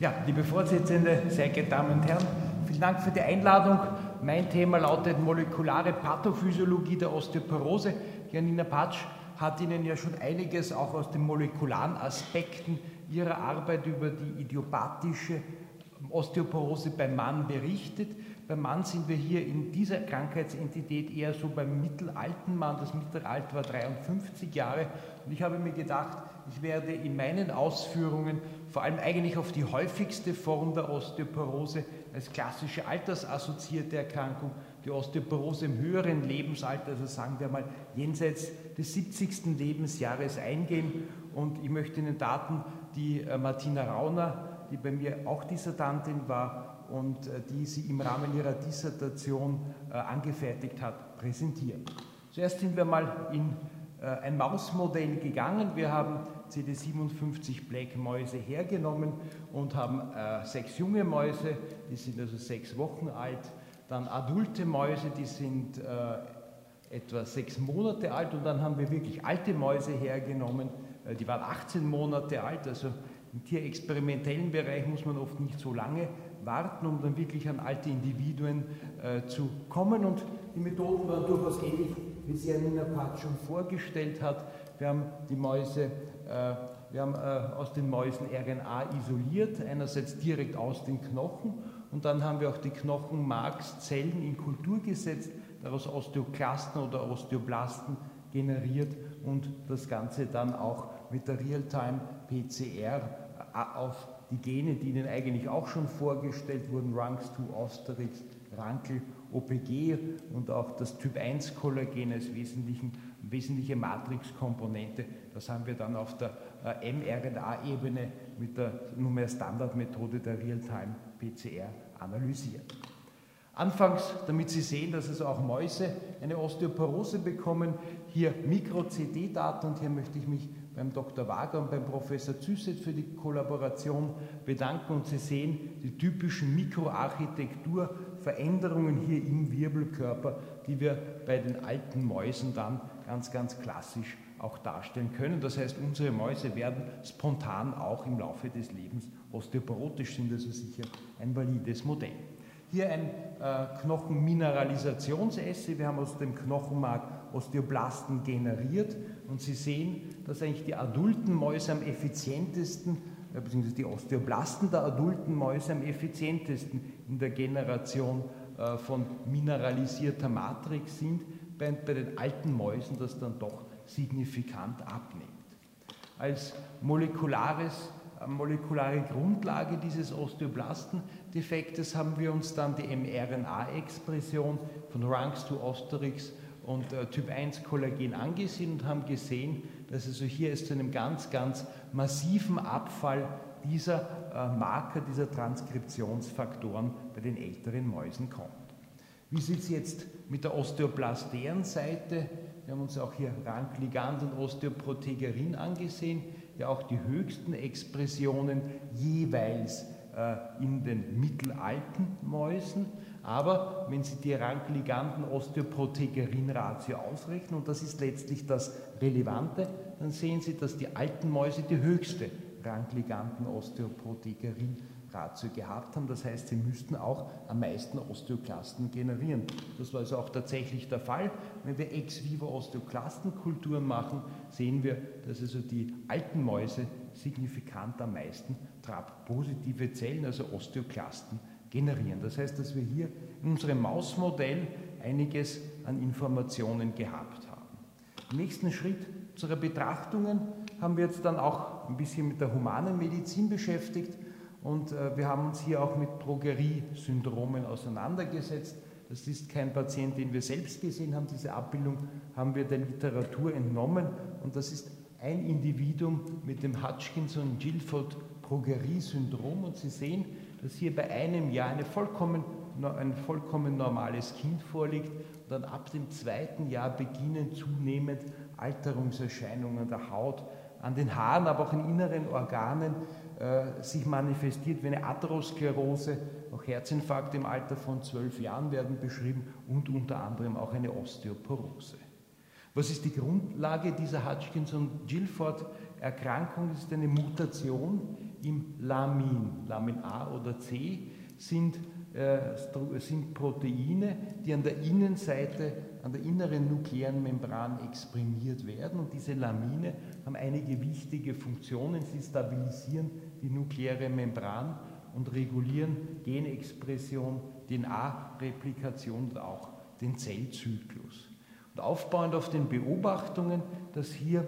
Ja, liebe Vorsitzende, sehr geehrte Damen und Herren, vielen Dank für die Einladung. Mein Thema lautet molekulare Pathophysiologie der Osteoporose. Janina Patsch hat Ihnen ja schon einiges auch aus den molekularen Aspekten ihrer Arbeit über die idiopathische Osteoporose beim Mann berichtet. Beim Mann sind wir hier in dieser Krankheitsentität eher so beim mittelalten Mann. Das Mittelalter war 53 Jahre. Und ich habe mir gedacht, ich werde in meinen Ausführungen vor allem eigentlich auf die häufigste Form der Osteoporose als klassische altersassoziierte Erkrankung, die Osteoporose im höheren Lebensalter, also sagen wir mal jenseits des 70. Lebensjahres eingehen. Und ich möchte Ihnen Daten, die äh, Martina Rauner, die bei mir auch Dissertantin war und äh, die sie im Rahmen ihrer Dissertation äh, angefertigt hat, präsentieren. Zuerst sind wir mal in ein Mausmodell gegangen. Wir haben CD57 Black Mäuse hergenommen und haben äh, sechs junge Mäuse, die sind also sechs Wochen alt, dann adulte Mäuse, die sind äh, etwa sechs Monate alt und dann haben wir wirklich alte Mäuse hergenommen, äh, die waren 18 Monate alt, also im tierexperimentellen Bereich muss man oft nicht so lange warten, um dann wirklich an alte Individuen äh, zu kommen und die Methoden waren durchaus ähnlich, wie sie Janina Patsch schon vorgestellt hat. Wir haben die Mäuse äh, wir haben äh, aus den Mäusen RNA isoliert, einerseits direkt aus den Knochen und dann haben wir auch die Knochenmarkszellen in Kultur gesetzt, daraus Osteoklasten oder Osteoblasten generiert und das Ganze dann auch mit der Realtime-PCR auf die Gene, die Ihnen eigentlich auch schon vorgestellt wurden, RUNX2, Osterix, Rankel, OPG und auch das Typ 1 Kollagen als wesentliche Matrixkomponente. Das haben wir dann auf der äh, mRNA-Ebene mit der nunmehr Standardmethode der Real-Time-PCR analysiert. Anfangs, damit Sie sehen, dass also auch Mäuse eine Osteoporose bekommen, hier Mikro-CD-Daten und hier möchte ich mich beim Dr. Wager und beim Professor Züsset für die Kollaboration bedanken und Sie sehen die typischen Mikroarchitekturveränderungen hier im Wirbelkörper, die wir bei den alten Mäusen dann ganz, ganz klassisch auch darstellen können. Das heißt, unsere Mäuse werden spontan auch im Laufe des Lebens osteoporotisch, sind also sicher ein valides Modell. Hier ein äh, Knochenmineralisationsessay. Wir haben aus dem Knochenmark Osteoblasten generiert und Sie sehen, dass eigentlich die adulten Mäuse am effizientesten, äh, beziehungsweise die Osteoblasten der adulten Mäuse am effizientesten in der Generation äh, von mineralisierter Matrix sind während bei den alten Mäusen das dann doch signifikant abnimmt. Als molekulares, molekulare Grundlage dieses Osteoblastendefektes haben wir uns dann die mRNA-Expression von Ranks to Osterix und äh, Typ 1 Kollagen angesehen und haben gesehen, dass also hier es zu einem ganz, ganz massiven Abfall dieser äh, Marker, dieser Transkriptionsfaktoren bei den älteren Mäusen kommt. Wie sieht es jetzt mit der osteoblasteren Seite? Wir haben uns auch hier Rankligand und Osteoprotegerin angesehen, ja auch die höchsten Expressionen jeweils äh, in den mittelalten Mäusen. Aber wenn Sie die Rankliganden-Osteoprotegerin-Ratio ausrechnen, und das ist letztlich das Relevante, dann sehen Sie, dass die alten Mäuse die höchste Rankliganden-Osteoprotegerin Ratio gehabt haben. Das heißt, sie müssten auch am meisten Osteoklasten generieren. Das war also auch tatsächlich der Fall. Wenn wir ex vivo Osteoklastenkulturen machen, sehen wir, dass also die alten Mäuse signifikant am meisten TRAP-positive Zellen, also Osteoklasten, generieren. Das heißt, dass wir hier in unserem Mausmodell einiges an Informationen gehabt haben. Im nächsten Schritt unserer Betrachtungen haben wir jetzt dann auch ein bisschen mit der humanen Medizin beschäftigt und äh, wir haben uns hier auch mit Drogeriesyndromen auseinandergesetzt. Das ist kein Patient, den wir selbst gesehen haben. Diese Abbildung haben wir der Literatur entnommen. Und das ist ein Individuum mit dem Hutchinson-Gilford-Progerie-Syndrom. Und Sie sehen, dass hier bei einem Jahr eine vollkommen, ein vollkommen normales Kind vorliegt. Und dann ab dem zweiten Jahr beginnen zunehmend Alterungserscheinungen der Haut, an den Haaren, aber auch in inneren Organen äh, sich manifestiert wie eine Atherosklerose, auch Herzinfarkt im Alter von zwölf Jahren werden beschrieben und unter anderem auch eine Osteoporose. Was ist die Grundlage dieser Hutchinson-Gilford-Erkrankung? Das ist eine Mutation im Lamin. Lamin A oder C sind, äh, sind Proteine, die an der Innenseite, an der inneren nuklearen Membran exprimiert werden. Und diese Lamine haben einige wichtige Funktionen. Sie stabilisieren die nukleare Membran und regulieren Genexpression, DNA-Replikation und auch den Zellzyklus. Und aufbauend auf den Beobachtungen, dass hier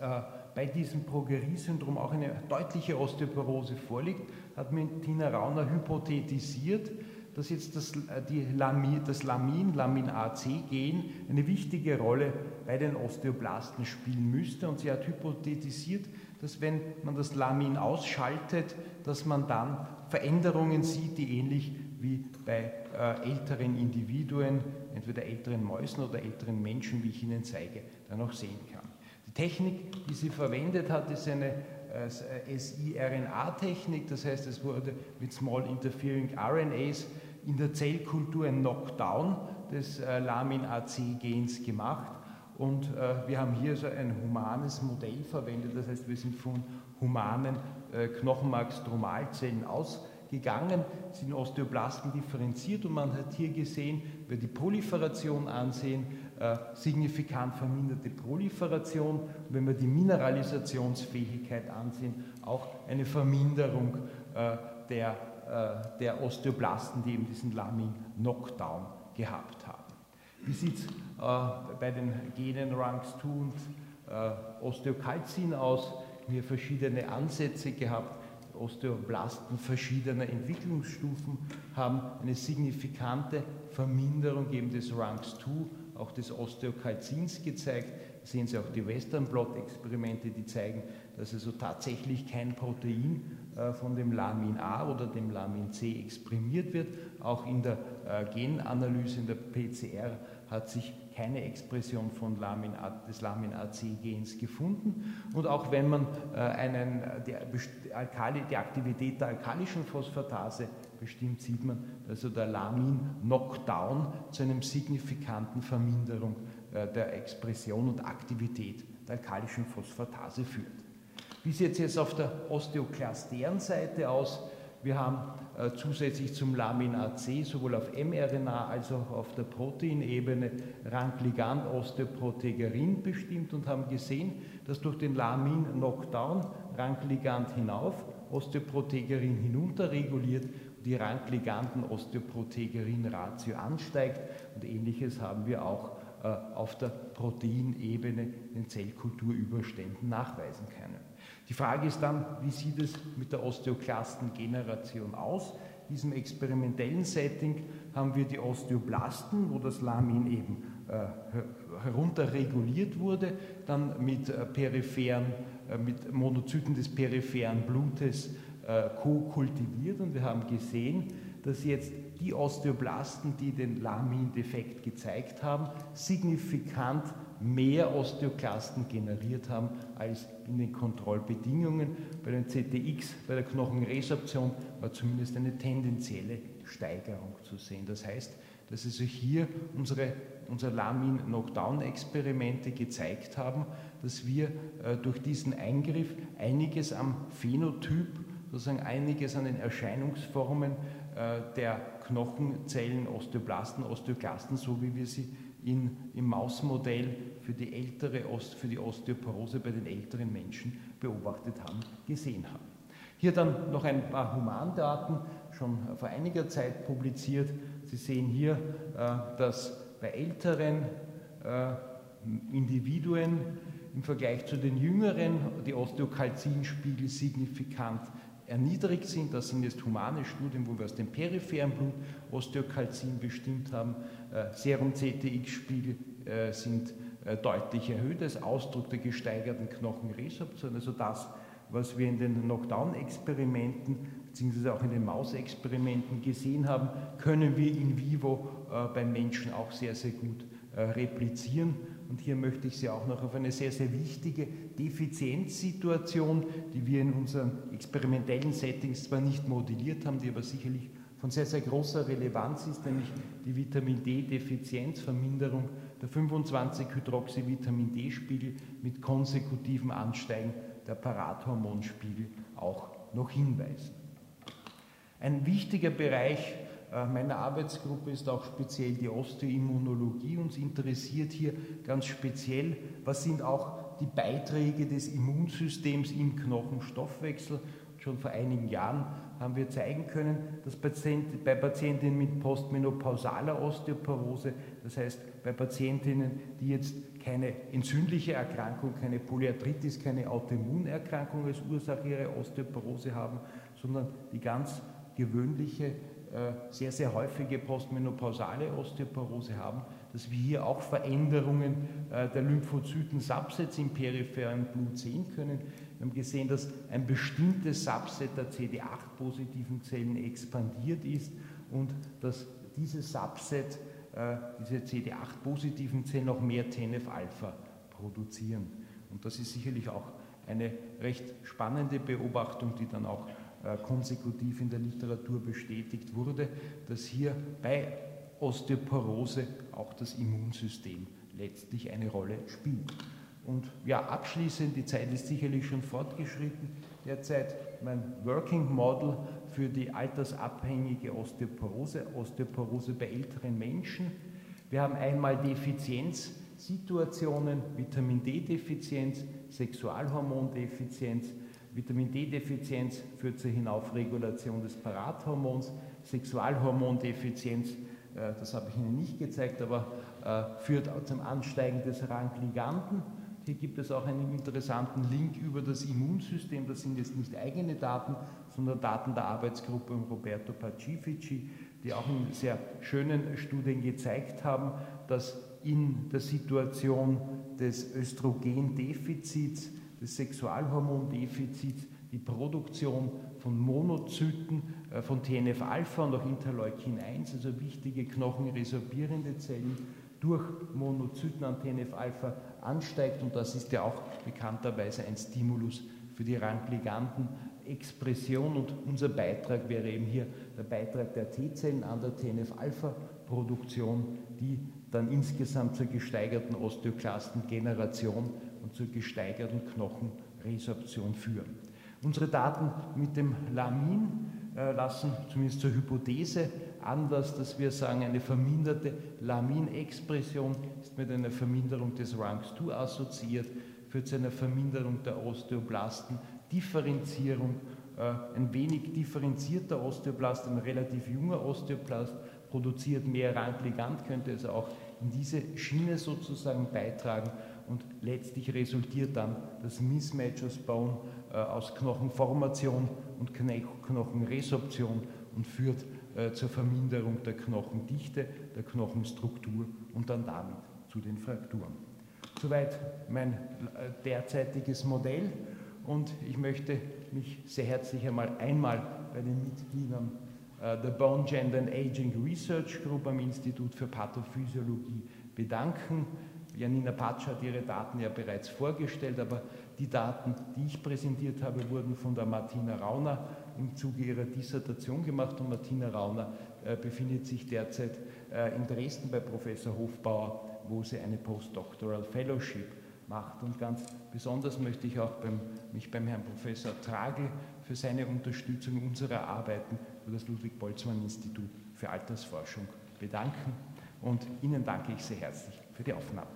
äh, bei diesem Progerie-Syndrom auch eine deutliche Osteoporose vorliegt, hat Tina Rauner hypothetisiert, dass jetzt das, äh, die Lamin, das Lamin, Lamin AC-Gen, eine wichtige Rolle bei den Osteoblasten spielen müsste. Und sie hat hypothetisiert, dass wenn man das Lamin ausschaltet, dass man dann Veränderungen sieht, die ähnlich wie bei äh, älteren Individuen, entweder älteren Mäusen oder älteren Menschen, wie ich Ihnen zeige, dann auch sehen kann. Die Technik, die sie verwendet hat, ist eine äh, siRNA-Technik, das heißt, es wurde mit Small Interfering RNAs in der Zellkultur ein Knockdown des äh, Lamin-AC-Gens gemacht und äh, wir haben hier so ein humanes Modell verwendet, das heißt, wir sind von humanen äh, Knochenmarkstromalzellen ausgegangen, sind Osteoblasten differenziert und man hat hier gesehen, wenn wir die Proliferation ansehen, äh, signifikant verminderte Proliferation und wenn wir die Mineralisationsfähigkeit ansehen, auch eine Verminderung äh, der, äh, der Osteoblasten, die eben diesen Lamin-Knockdown gehabt haben. Wie sieht es äh, bei den Genen RUNX2 und äh, Osteokalzin aus. Wir haben verschiedene Ansätze gehabt. Osteoblasten verschiedener Entwicklungsstufen haben eine signifikante Verminderung eben des RUNX2, auch des Osteokalzins gezeigt. Sehen Sie auch die Western Blot Experimente, die zeigen, dass also tatsächlich kein Protein von dem Lamin A oder dem Lamin C exprimiert wird. Auch in der äh, Genanalyse, in der PCR hat sich keine Expression von Lamin A, des Lamin-AC-Gens gefunden. Und auch wenn man äh, einen, die, Alkali, die Aktivität der alkalischen Phosphatase bestimmt, sieht man, dass also der Lamin-Knockdown zu einer signifikanten Verminderung äh, der Expression und Aktivität der alkalischen Phosphatase führt. Wie sieht es jetzt auf der osteoklasteren Seite aus? Wir haben äh, zusätzlich zum Lamin AC sowohl auf mRNA als auch auf der Proteinebene Rankligand Osteoprotegerin bestimmt und haben gesehen, dass durch den Lamin-Knockdown Rankligand hinauf, Osteoprotegerin hinunter reguliert die Rankliganden Osteoprotegerin-Ratio ansteigt. Und ähnliches haben wir auch auf der Proteinebene den Zellkulturüberständen nachweisen können. Die Frage ist dann, wie sieht es mit der Osteoklastengeneration aus? In diesem experimentellen Setting haben wir die Osteoblasten, wo das Lamin eben äh, herunterreguliert wurde, dann mit äh, peripheren, äh, mit Monozyten des peripheren Blutes äh, co-kultiviert und wir haben gesehen, dass jetzt die Osteoblasten, die den Lamin-Defekt gezeigt haben, signifikant mehr Osteoklasten generiert haben als in den Kontrollbedingungen. Bei den CTX, bei der Knochenresorption war zumindest eine tendenzielle Steigerung zu sehen. Das heißt, dass also hier unsere, unsere Lamin-Knockdown-Experimente gezeigt haben, dass wir äh, durch diesen Eingriff einiges am Phänotyp, sozusagen einiges an den Erscheinungsformen der Knochenzellen, Osteoblasten, Osteoklasten, so wie wir sie in, im Mausmodell für die, ältere Ost, für die Osteoporose bei den älteren Menschen beobachtet haben, gesehen haben. Hier dann noch ein paar Humandaten, schon vor einiger Zeit publiziert. Sie sehen hier, äh, dass bei älteren äh, Individuen im Vergleich zu den jüngeren die Osteokalzinspiegel signifikant erniedrigt sind. Das sind jetzt humane Studien, wo wir aus dem peripheren Blut Osteokalzin bestimmt haben. Äh, Serum-CTX-Spiegel äh, sind äh, deutlich erhöht als Ausdruck der gesteigerten Knochenresorption. Also das, was wir in den Knockdown-Experimenten beziehungsweise auch in den Mausexperimenten gesehen haben, können wir in vivo beim Menschen auch sehr, sehr gut replizieren. Und hier möchte ich Sie auch noch auf eine sehr, sehr wichtige Defizienzsituation, die wir in unseren experimentellen Settings zwar nicht modelliert haben, die aber sicherlich von sehr, sehr großer Relevanz ist, nämlich die Vitamin D-Defizienzverminderung der 25-Hydroxy-Vitamin D-Spiegel mit konsekutiven Ansteigen der Parathormonspiegel auch noch hinweisen. Ein wichtiger Bereich meiner Arbeitsgruppe ist auch speziell die Osteoimmunologie. Uns interessiert hier ganz speziell, was sind auch die Beiträge des Immunsystems im Knochenstoffwechsel. Schon vor einigen Jahren haben wir zeigen können, dass bei Patientinnen mit postmenopausaler Osteoporose, das heißt bei Patientinnen, die jetzt keine entzündliche Erkrankung, keine Polyarthritis, keine Autoimmunerkrankung als Ursache ihrer Osteoporose haben, sondern die ganz gewöhnliche äh, sehr, sehr häufige postmenopausale Osteoporose haben, dass wir hier auch Veränderungen äh, der Lymphozyten-Subsets im peripheren Blut sehen können. Wir haben gesehen, dass ein bestimmtes Subset der CD8-positiven Zellen expandiert ist und dass dieses Subset, äh, diese CD8-positiven Zellen auch mehr TNF-Alpha produzieren. Und das ist sicherlich auch eine recht spannende Beobachtung, die dann auch äh, konsekutiv in der Literatur bestätigt wurde, dass hier bei Osteoporose auch das Immunsystem letztlich eine Rolle spielt. Und ja, abschließend, die Zeit ist sicherlich schon fortgeschritten, derzeit mein Working Model für die altersabhängige Osteoporose, Osteoporose bei älteren Menschen. Wir haben einmal Defizienzsituationen, Vitamin D-Defizienz, Sexualhormondefizienz, Vitamin D-Defizienz führt zur Hinaufregulation des Parathormons, Sexualhormondefizienz, äh, das habe ich Ihnen nicht gezeigt, aber äh, führt zum Ansteigen des Rangliganten. Hier gibt es auch einen interessanten Link über das Immunsystem. Das sind jetzt nicht eigene Daten, sondern Daten der Arbeitsgruppe um Roberto Pacifici, die auch in sehr schönen Studien gezeigt haben, dass in der Situation des Östrogendefizits des Sexualhormondefizits, die Produktion von Monozyten, äh, von TNF-Alpha und auch Interleukin-1, also wichtige knochenresorbierende Zellen, durch Monozyten an TNF-Alpha ansteigt. Und das ist ja auch bekannterweise ein Stimulus für die Rangliganten-Expression und unser Beitrag wäre eben hier der Beitrag der T-Zellen an der TNF-Alpha-Produktion, die dann insgesamt zur gesteigerten Osteoklastengeneration und zur gesteigerten Knochenresorption führen. Unsere Daten mit dem Lamin äh, lassen zumindest zur Hypothese Anlass, dass wir sagen, eine verminderte Laminexpression ist mit einer Verminderung des RANKS2 assoziiert, führt zu einer Verminderung der Osteoblasten, Differenzierung, äh, ein wenig differenzierter Osteoblast, ein relativ junger Osteoblast produziert mehr Rankligant, könnte also auch in diese Schiene sozusagen beitragen und letztlich resultiert dann das Mismatch aus Bone äh, aus Knochenformation und Knochenresorption und führt äh, zur Verminderung der Knochendichte, der Knochenstruktur und dann damit zu den Frakturen. Soweit mein äh, derzeitiges Modell und ich möchte mich sehr herzlich einmal, einmal bei den Mitgliedern äh, der Bone Gender and Aging Research Group am Institut für Pathophysiologie bedanken. Janina Patsch hat ihre Daten ja bereits vorgestellt, aber die Daten, die ich präsentiert habe, wurden von der Martina Rauner im Zuge ihrer Dissertation gemacht und Martina Rauner äh, befindet sich derzeit äh, in Dresden bei Professor Hofbauer, wo sie eine Postdoctoral Fellowship macht. Und ganz besonders möchte ich auch beim, mich beim Herrn Professor Tragel für seine Unterstützung unserer Arbeiten für das Ludwig-Boltzmann-Institut für Altersforschung bedanken. Und Ihnen danke ich sehr herzlich für die Aufnahme.